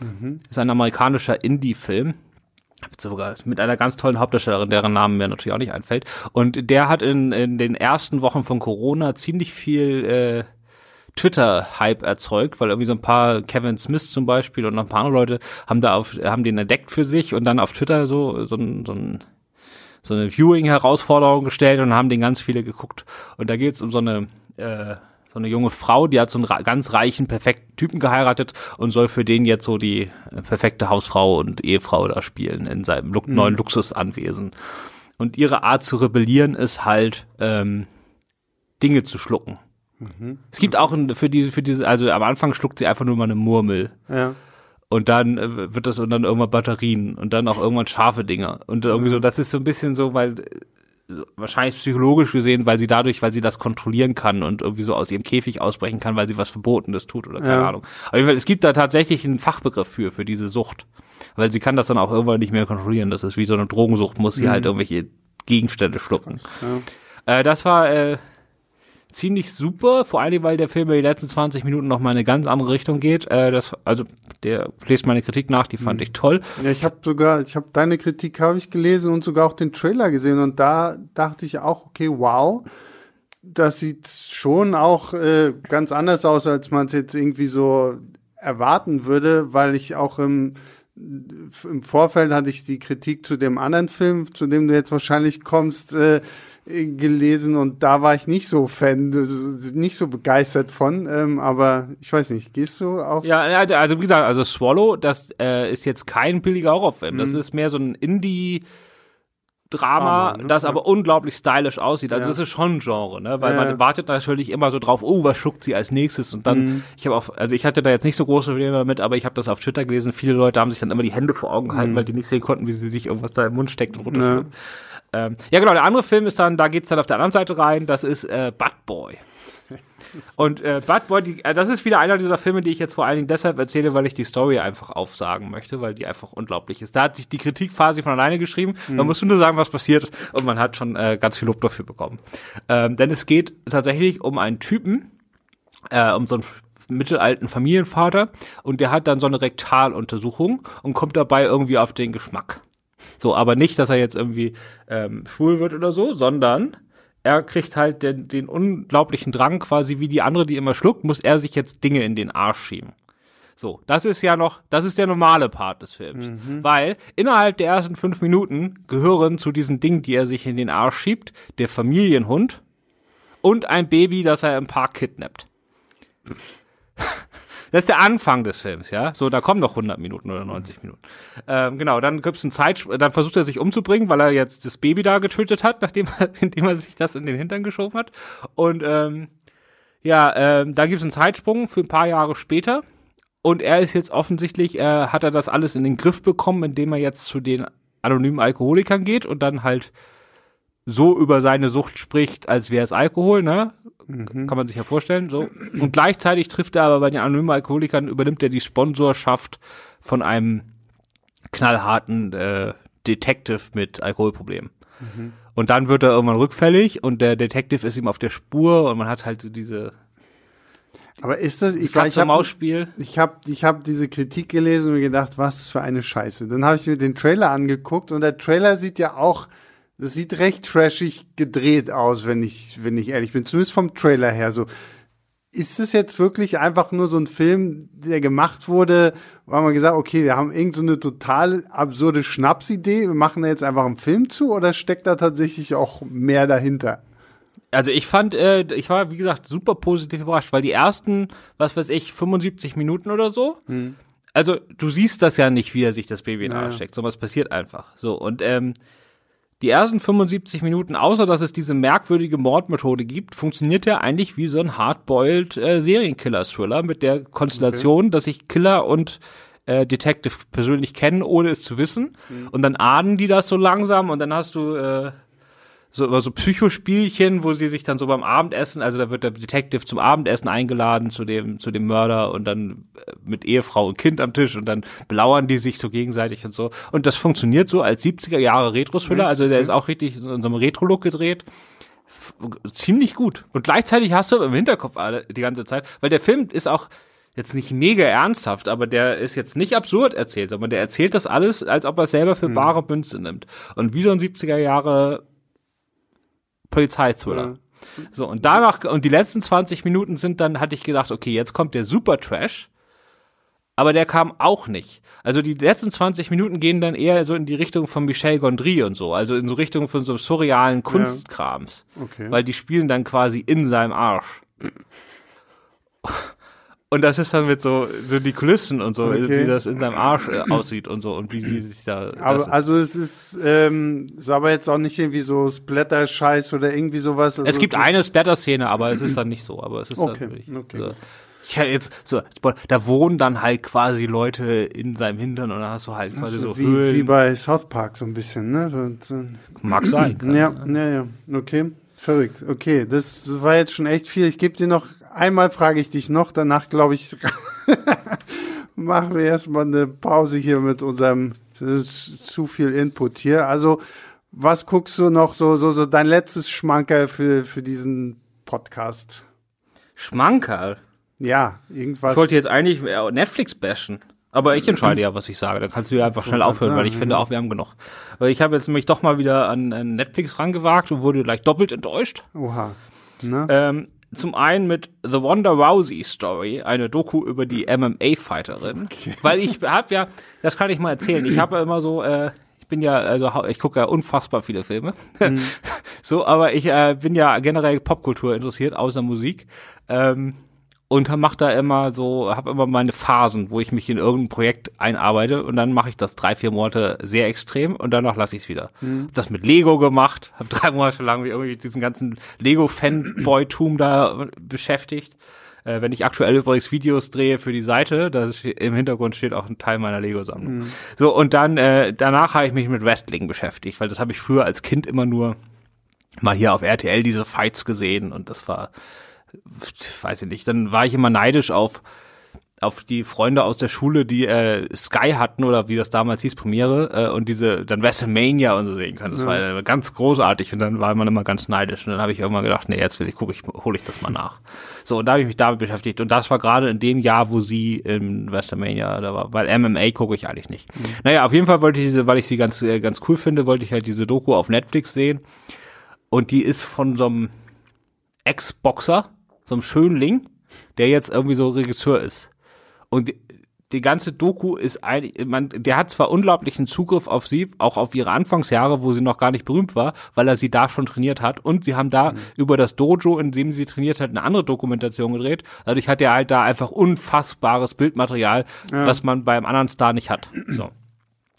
Mhm. Ist ein amerikanischer Indie-Film sogar mit einer ganz tollen Hauptdarstellerin, deren Namen mir natürlich auch nicht einfällt. Und der hat in, in den ersten Wochen von Corona ziemlich viel äh, Twitter-Hype erzeugt, weil irgendwie so ein paar Kevin Smith zum Beispiel und noch ein paar andere Leute haben da auf, haben den entdeckt für sich und dann auf Twitter so, so ein, so ein so eine Viewing-Herausforderung gestellt und haben den ganz viele geguckt. Und da geht's um so eine äh, so eine junge Frau, die hat so einen ganz reichen, perfekten Typen geheiratet und soll für den jetzt so die äh, perfekte Hausfrau und Ehefrau da spielen in seinem Lu mhm. neuen Luxusanwesen. Und ihre Art zu rebellieren ist halt, ähm, Dinge zu schlucken. Mhm. Es gibt auch für diese, für diese, also am Anfang schluckt sie einfach nur mal eine Murmel. Ja. Und dann äh, wird das und dann irgendwann Batterien und dann auch irgendwann scharfe Dinge. Und irgendwie so, das ist so ein bisschen so, weil äh, wahrscheinlich psychologisch gesehen, weil sie dadurch, weil sie das kontrollieren kann und irgendwie so aus ihrem Käfig ausbrechen kann, weil sie was Verbotenes tut oder keine ja. Ahnung. Fall, es gibt da tatsächlich einen Fachbegriff für, für diese Sucht. Weil sie kann das dann auch irgendwann nicht mehr kontrollieren. Das ist wie so eine Drogensucht, muss sie mhm. halt irgendwelche Gegenstände schlucken. Ja. Äh, das war äh, ziemlich super, vor allem weil der Film in die letzten 20 Minuten noch mal eine ganz andere Richtung geht. Äh, das, also der lest meine Kritik nach, die fand mhm. ich toll. Ja, ich habe sogar, ich habe deine Kritik habe ich gelesen und sogar auch den Trailer gesehen und da dachte ich auch, okay, wow, das sieht schon auch äh, ganz anders aus, als man es jetzt irgendwie so erwarten würde, weil ich auch im im Vorfeld hatte ich die Kritik zu dem anderen Film, zu dem du jetzt wahrscheinlich kommst, äh, gelesen und da war ich nicht so Fan, nicht so begeistert von, ähm, aber ich weiß nicht, gehst du auf? Ja, also wie gesagt, also Swallow, das äh, ist jetzt kein billiger Horrorfilm, mhm. das ist mehr so ein Indie- Drama, Drama ne? das aber ja. unglaublich stylisch aussieht. Also ja. das ist schon ein Genre, ne? Weil ja. man wartet natürlich immer so drauf, oh, was schuckt sie als nächstes? Und dann, mhm. ich habe auch, also ich hatte da jetzt nicht so große Probleme damit, aber ich habe das auf Twitter gelesen. Viele Leute haben sich dann immer die Hände vor Augen gehalten, mhm. weil die nicht sehen konnten, wie sie sich irgendwas da im Mund steckt und runterschluckt. Ähm, ja, genau, der andere Film ist dann, da geht's dann auf der anderen Seite rein, das ist äh, Bad Boy. Und äh, Bad Boy, die, äh, das ist wieder einer dieser Filme, die ich jetzt vor allen Dingen deshalb erzähle, weil ich die Story einfach aufsagen möchte, weil die einfach unglaublich ist. Da hat sich die Kritik quasi von alleine geschrieben. Mhm. Man muss nur sagen, was passiert und man hat schon äh, ganz viel Lob dafür bekommen. Ähm, denn es geht tatsächlich um einen Typen, äh, um so einen mittelalten Familienvater und der hat dann so eine Rektaluntersuchung und kommt dabei irgendwie auf den Geschmack. So, aber nicht, dass er jetzt irgendwie ähm, schwul wird oder so, sondern er kriegt halt den, den unglaublichen Drang, quasi wie die andere, die immer schluckt, muss er sich jetzt Dinge in den Arsch schieben. So, das ist ja noch, das ist der normale Part des Films. Mhm. Weil innerhalb der ersten fünf Minuten gehören zu diesen Dingen, die er sich in den Arsch schiebt, der Familienhund und ein Baby, das er im Park kidnappt. Das ist der Anfang des Films, ja. So, da kommen noch 100 Minuten oder 90 Minuten. Ähm, genau, dann gibt's einen Zeit, dann versucht er sich umzubringen, weil er jetzt das Baby da getötet hat, nachdem er, indem er sich das in den Hintern geschoben hat. Und ähm, ja, ähm, da gibt's einen Zeitsprung für ein paar Jahre später. Und er ist jetzt offensichtlich, äh, hat er das alles in den Griff bekommen, indem er jetzt zu den anonymen Alkoholikern geht und dann halt so über seine Sucht spricht, als wäre es Alkohol, ne? Mhm. Kann man sich ja vorstellen, so. Und gleichzeitig trifft er aber bei den anonymen Alkoholikern, übernimmt er die Sponsorschaft von einem knallharten äh, Detective mit Alkoholproblemen. Mhm. Und dann wird er irgendwann rückfällig und der Detective ist ihm auf der Spur und man hat halt so diese aber ist das, ich, ich habe ich hab, ich hab diese Kritik gelesen und mir gedacht, was für eine Scheiße. Dann habe ich mir den Trailer angeguckt und der Trailer sieht ja auch das sieht recht trashig gedreht aus, wenn ich, wenn ich ehrlich bin. Zumindest vom Trailer her so. Ist es jetzt wirklich einfach nur so ein Film, der gemacht wurde, wo man gesagt, okay, wir haben irgend so eine total absurde Schnapsidee, wir machen da jetzt einfach einen Film zu oder steckt da tatsächlich auch mehr dahinter? Also ich fand, äh, ich war, wie gesagt, super positiv überrascht, weil die ersten, was weiß ich, 75 Minuten oder so, hm. also du siehst das ja nicht, wie er sich das Baby in den Arsch steckt, sondern es passiert einfach. So, und ähm, die ersten 75 Minuten, außer dass es diese merkwürdige Mordmethode gibt, funktioniert der eigentlich wie so ein hardboiled äh, Serienkiller-Thriller mit der Konstellation, okay. dass sich Killer und äh, Detective persönlich kennen, ohne es zu wissen. Mhm. Und dann ahnen die das so langsam und dann hast du äh, so, so Psychospielchen, wo sie sich dann so beim Abendessen, also da wird der Detective zum Abendessen eingeladen zu dem, zu dem Mörder und dann äh, mit Ehefrau und Kind am Tisch und dann belauern die sich so gegenseitig und so. Und das funktioniert so als 70er Jahre Retro-Thriller, also der ist auch richtig in so einem Retro-Look gedreht ziemlich gut. Und gleichzeitig hast du im Hinterkopf alle die ganze Zeit, weil der Film ist auch jetzt nicht mega ernsthaft, aber der ist jetzt nicht absurd erzählt, sondern der erzählt das alles, als ob er es selber für mhm. bare Münze nimmt. Und wie so ein 70er Jahre Polizeithriller. Ja. So, und danach, und die letzten 20 Minuten sind dann, hatte ich gedacht, okay, jetzt kommt der Super Trash. Aber der kam auch nicht. Also die letzten 20 Minuten gehen dann eher so in die Richtung von Michel Gondry und so, also in so Richtung von so surrealen Kunstkrams. Ja. Okay. Weil die spielen dann quasi in seinem Arsch. Und das ist dann mit so, so die Kulissen und so, okay. wie das in seinem Arsch äh, aussieht und so und wie die sich da. Aber also es ist, ähm, ist aber jetzt auch nicht irgendwie so Splatter-Scheiß oder irgendwie sowas. Also es gibt eine Splatter-Szene, aber es ist dann nicht so. Aber es ist okay. dann wirklich. Okay. So. Ich hätte jetzt so, da wohnen dann halt quasi Leute in seinem Hintern und dann hast du halt quasi also so wie, Höhlen. wie bei South Park so ein bisschen, ne? Und, äh, Mag sein. Kann, ja, ja, ja, okay. Verrückt. Okay, das war jetzt schon echt viel. Ich gebe dir noch einmal frage ich dich noch, danach glaube ich, machen wir erstmal eine Pause hier mit unserem, das ist zu viel Input hier. Also, was guckst du noch so, so, so dein letztes Schmankerl für, für diesen Podcast? Schmankerl? Ja, irgendwas. Ich wollte jetzt eigentlich Netflix bashen. Aber ich entscheide ja, was ich sage. Da kannst du ja einfach schnell aufhören, weil ich finde auch, wir haben genug. Weil ich habe jetzt nämlich doch mal wieder an, an Netflix rangewagt und wurde gleich doppelt enttäuscht. Oha. Ne? Ähm, zum einen mit The Wanda Rousey Story, eine Doku über die MMA-Fighterin. Okay. Weil ich habe ja, das kann ich mal erzählen, ich habe ja immer so, äh, ich bin ja, also ich gucke ja unfassbar viele Filme. Mhm. so, aber ich äh, bin ja generell Popkultur interessiert, außer Musik. Ähm, und mache da immer so, habe immer meine Phasen, wo ich mich in irgendein Projekt einarbeite und dann mache ich das drei, vier Monate sehr extrem und danach lasse ich es wieder. Mhm. Hab das mit Lego gemacht, habe drei Monate lang irgendwie diesen ganzen Lego-Fanboy-Tum da beschäftigt. Äh, wenn ich aktuell übrigens Videos drehe für die Seite, da im Hintergrund steht auch ein Teil meiner Lego-Sammlung. Mhm. So, und dann äh, danach habe ich mich mit Wrestling beschäftigt, weil das habe ich früher als Kind immer nur mal hier auf RTL diese Fights gesehen und das war weiß ich nicht, dann war ich immer neidisch auf auf die Freunde aus der Schule, die äh, Sky hatten oder wie das damals hieß, Premiere äh, und diese dann WrestleMania und so sehen können. Das ja. war äh, ganz großartig und dann war man immer ganz neidisch und dann habe ich irgendwann gedacht, nee, jetzt will ich gucke ich hole ich das mal nach. So und da habe ich mich damit beschäftigt und das war gerade in dem Jahr, wo sie im WrestleMania da war, weil MMA gucke ich eigentlich nicht. Mhm. Naja, auf jeden Fall wollte ich diese, weil ich sie ganz äh, ganz cool finde, wollte ich halt diese Doku auf Netflix sehen und die ist von so einem Ex-Boxer so einem Schönling, der jetzt irgendwie so Regisseur ist. Und die, die ganze Doku ist eigentlich, man, der hat zwar unglaublichen Zugriff auf sie, auch auf ihre Anfangsjahre, wo sie noch gar nicht berühmt war, weil er sie da schon trainiert hat. Und sie haben da mhm. über das Dojo, in dem sie trainiert hat, eine andere Dokumentation gedreht. Dadurch hat er halt da einfach unfassbares Bildmaterial, ja. was man beim anderen Star nicht hat. So.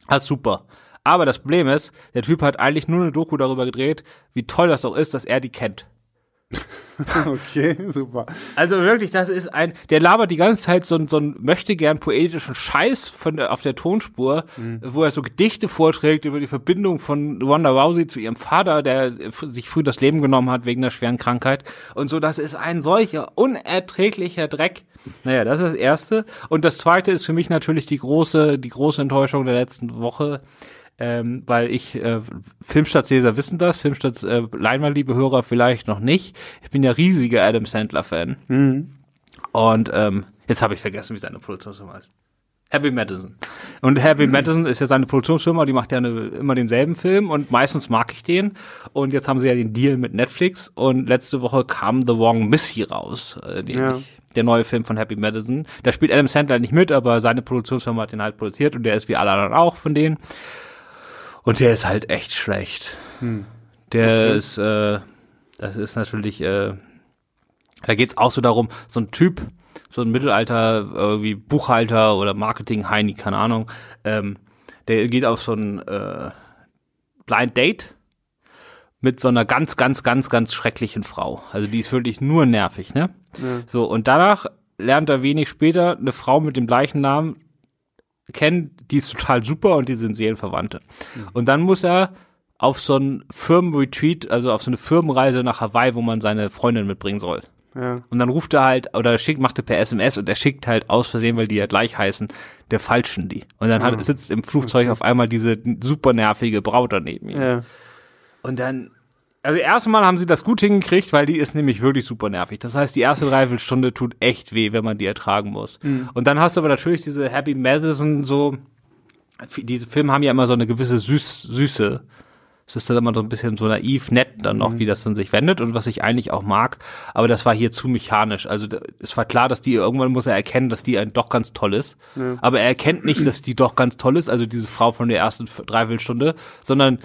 Das ist super. Aber das Problem ist, der Typ hat eigentlich nur eine Doku darüber gedreht, wie toll das auch ist, dass er die kennt. okay, super. Also wirklich, das ist ein, der labert die ganze Zeit so, so einen möchte gern poetischen Scheiß von der, auf der Tonspur, mhm. wo er so Gedichte vorträgt über die Verbindung von Wanda Rousey zu ihrem Vater, der sich früh das Leben genommen hat wegen einer schweren Krankheit. Und so, das ist ein solcher unerträglicher Dreck. Naja, das ist das Erste. Und das Zweite ist für mich natürlich die große, die große Enttäuschung der letzten Woche ähm, weil ich, äh, Filmstadtleser wissen das, Filmstadt äh, Leinwandliebe-Hörer vielleicht noch nicht. Ich bin ja riesiger Adam Sandler-Fan. Mhm. Und ähm, jetzt habe ich vergessen, wie seine Produktionsfirma heißt. Happy Madison. Und Happy Madison ist ja seine Produktionsfirma, die macht ja eine, immer denselben Film und meistens mag ich den. Und jetzt haben sie ja den Deal mit Netflix und letzte Woche kam The Wrong Missy raus, äh, ja. ich, der neue Film von Happy Madison. Da spielt Adam Sandler nicht mit, aber seine Produktionsfirma hat den halt produziert und der ist wie alle anderen auch von denen. Und der ist halt echt schlecht. Hm. Der okay. ist, äh, das ist natürlich, äh, da geht's auch so darum, so ein Typ, so ein Mittelalter, irgendwie Buchhalter oder Marketing-Heini, keine Ahnung, ähm, der geht auf so ein äh, Blind Date mit so einer ganz, ganz, ganz, ganz schrecklichen Frau. Also die ist wirklich nur nervig, ne? Ja. So, und danach lernt er wenig später eine Frau mit dem gleichen Namen kennen, die ist total super und die sind Seelenverwandte. Mhm. Und dann muss er auf so ein Firmenretreat, also auf so eine Firmenreise nach Hawaii, wo man seine Freundin mitbringen soll. Ja. Und dann ruft er halt, oder schickt, macht er per SMS und er schickt halt aus Versehen, weil die ja gleich heißen, der Falschen die. Und dann hat, ah. sitzt im Flugzeug auf einmal diese super nervige Braut daneben ihm. Ja. Und dann, also erstmal haben sie das gut hingekriegt, weil die ist nämlich wirklich super nervig. Das heißt, die erste Dreiviertelstunde tut echt weh, wenn man die ertragen muss. Mhm. Und dann hast du aber natürlich diese Happy Madison so, diese Filme haben ja immer so eine gewisse Süß, Süße. Es ist dann immer so ein bisschen so naiv, nett dann noch, mhm. wie das dann sich wendet und was ich eigentlich auch mag. Aber das war hier zu mechanisch. Also es war klar, dass die irgendwann muss er erkennen, dass die ein doch ganz toll ist. Ja. Aber er erkennt nicht, dass die doch ganz toll ist, also diese Frau von der ersten Dreiviertelstunde, sondern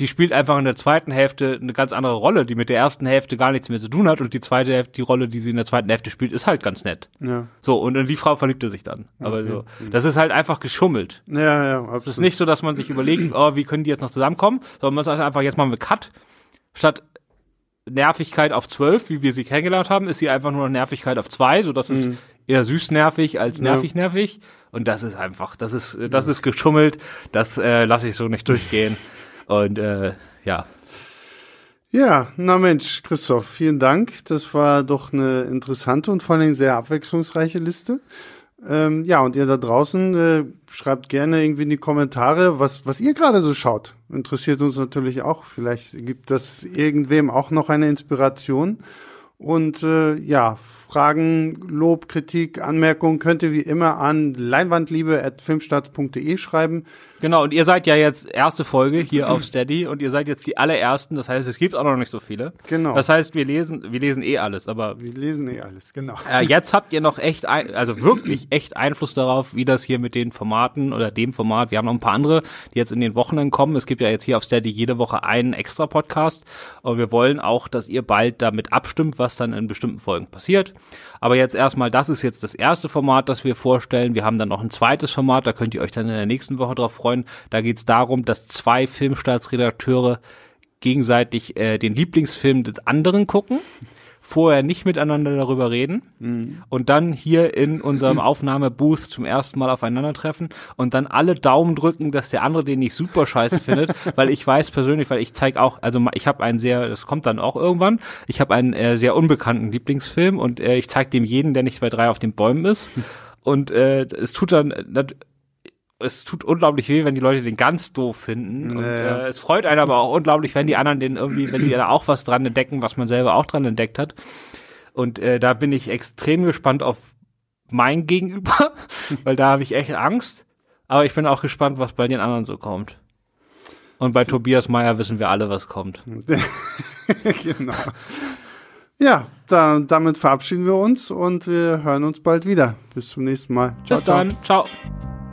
die spielt einfach in der zweiten Hälfte eine ganz andere Rolle, die mit der ersten Hälfte gar nichts mehr zu tun hat und die zweite Hälfte, die Rolle, die sie in der zweiten Hälfte spielt, ist halt ganz nett. Ja. So, und in die Frau verliebt er sich dann. Aber okay. so, das ist halt einfach geschummelt. Ja, ja, absolut. Das ist nicht so, dass man sich überlegt, oh, wie können die jetzt noch zusammenkommen, sondern man sagt einfach, jetzt machen wir Cut. Statt Nervigkeit auf zwölf, wie wir sie kennengelernt haben, ist sie einfach nur noch Nervigkeit auf zwei, so dass mhm. es eher süß nervig als nervig ja. nervig. Und das ist einfach, das ist, das ist geschummelt, das äh, lasse ich so nicht durchgehen. Und äh, ja. Ja, na Mensch, Christoph, vielen Dank. Das war doch eine interessante und vor allem sehr abwechslungsreiche Liste. Ähm, ja, und ihr da draußen äh, schreibt gerne irgendwie in die Kommentare, was, was ihr gerade so schaut. Interessiert uns natürlich auch. Vielleicht gibt das irgendwem auch noch eine Inspiration. Und äh, ja, Fragen, Lob, Kritik, Anmerkungen könnt ihr wie immer an leinwandliebe.filmstarts.de schreiben. Genau, und ihr seid ja jetzt erste Folge hier auf Steady und ihr seid jetzt die allerersten, das heißt, es gibt auch noch nicht so viele. Genau. Das heißt, wir lesen, wir lesen eh alles, aber. Wir lesen eh alles, genau. Äh, jetzt habt ihr noch echt, ein, also wirklich echt Einfluss darauf, wie das hier mit den Formaten oder dem Format, wir haben noch ein paar andere, die jetzt in den Wochen kommen. Es gibt ja jetzt hier auf Steady jede Woche einen extra Podcast und wir wollen auch, dass ihr bald damit abstimmt, was dann in bestimmten Folgen passiert. Aber jetzt erstmal, das ist jetzt das erste Format, das wir vorstellen. Wir haben dann noch ein zweites Format, da könnt ihr euch dann in der nächsten Woche drauf freuen. Da geht es darum, dass zwei Filmstaatsredakteure gegenseitig äh, den Lieblingsfilm des anderen gucken vorher nicht miteinander darüber reden mhm. und dann hier in unserem Aufnahmebooth zum ersten Mal aufeinandertreffen und dann alle Daumen drücken, dass der andere den nicht super scheiße findet, weil ich weiß persönlich, weil ich zeige auch, also ich habe einen sehr, das kommt dann auch irgendwann, ich habe einen äh, sehr unbekannten Lieblingsfilm und äh, ich zeige dem jeden, der nicht bei drei auf den Bäumen ist und äh, es tut dann es tut unglaublich weh, wenn die Leute den ganz doof finden. Nee. Und, äh, es freut einen aber auch unglaublich, wenn die anderen den irgendwie, wenn die da auch was dran entdecken, was man selber auch dran entdeckt hat. Und äh, da bin ich extrem gespannt auf mein Gegenüber, weil da habe ich echt Angst. Aber ich bin auch gespannt, was bei den anderen so kommt. Und bei Tobias Meyer wissen wir alle, was kommt. genau. Ja, dann, damit verabschieden wir uns und wir hören uns bald wieder. Bis zum nächsten Mal. Ciao, Bis dann. ciao. ciao.